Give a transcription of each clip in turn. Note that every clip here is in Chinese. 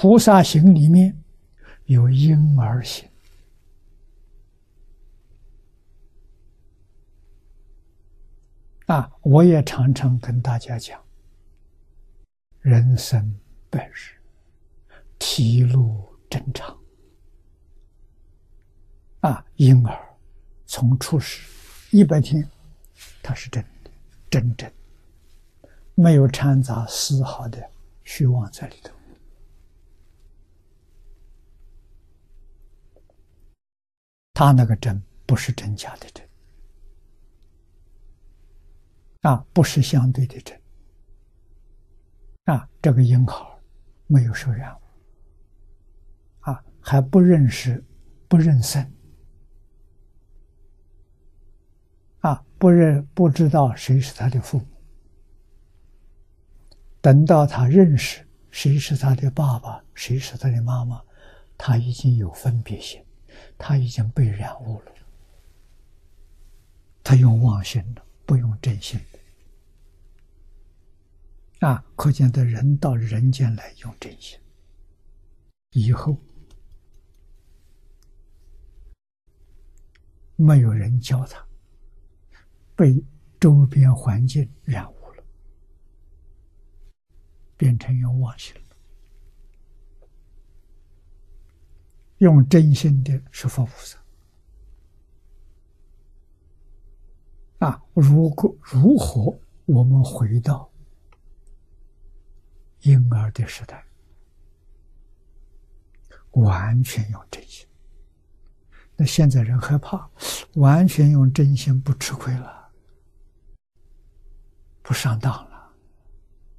菩萨行里面有婴儿行。啊，我也常常跟大家讲，人生百日，体路正常。啊，婴儿从出世一百天，他是真的，真正没有掺杂丝毫的虚妄在里头。他那个真不是真假的真。啊，不是相对的真。啊，这个婴儿没有受染污，啊，还不认识，不认生，啊，不认不知道谁是他的父母。等到他认识谁是他的爸爸，谁是他的妈妈，他已经有分别心，他已经被染污了，他用妄心了。不用真心啊！可见的人到人间来用真心，以后没有人教他，被周边环境染污了，变成用妄心了。用真心的是佛菩萨。啊，如果如何我们回到婴儿的时代，完全用真心。那现在人害怕，完全用真心不吃亏了，不上当了。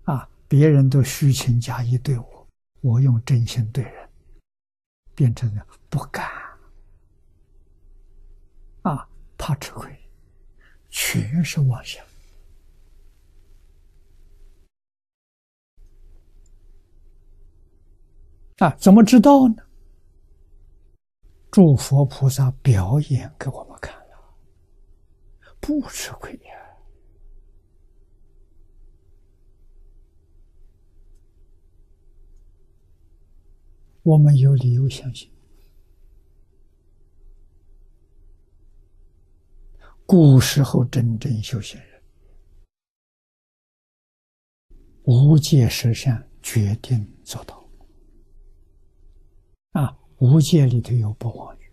啊，别人都虚情假意对我，我用真心对人，变成了不敢。啊，怕吃亏。全是妄想啊！怎么知道呢？诸佛菩萨表演给我们看了，不吃亏呀。我们有理由相信。古时候真正修行人，无戒十善决定做到。啊，无戒里头有不妄语，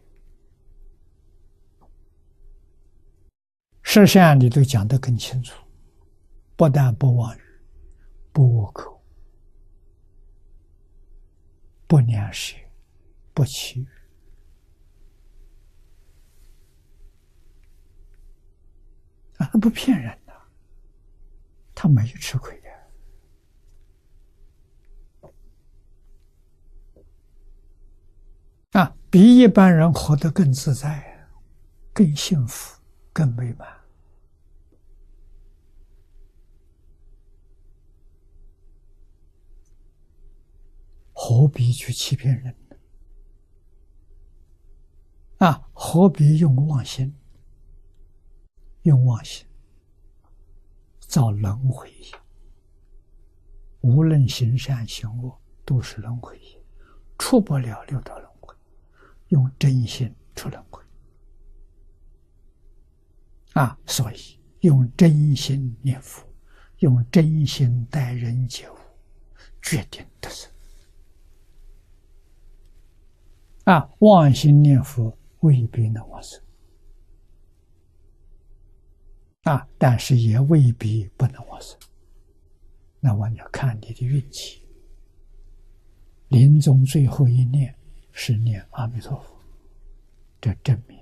十善里头讲得更清楚，不但不妄语，不恶口，不两舌，不欺语。啊，不骗人的，他没吃亏的。啊，比一般人活得更自在、更幸福、更美满，何必去欺骗人呢？啊，何必用妄心？用妄心造轮回，无论行善行恶，都是轮回，出不了六道轮回。用真心出轮回啊！所以用真心念佛，用真心待人接物，决定得胜。啊！妄心念佛未必能往生。啊，但是也未必不能往生。那我要看你的运气。临终最后一念是念阿弥陀佛，这证明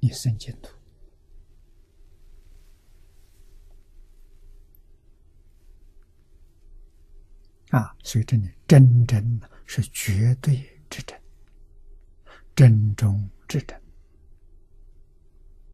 你生净土。啊，所以这里真真是绝对之真，真中之真。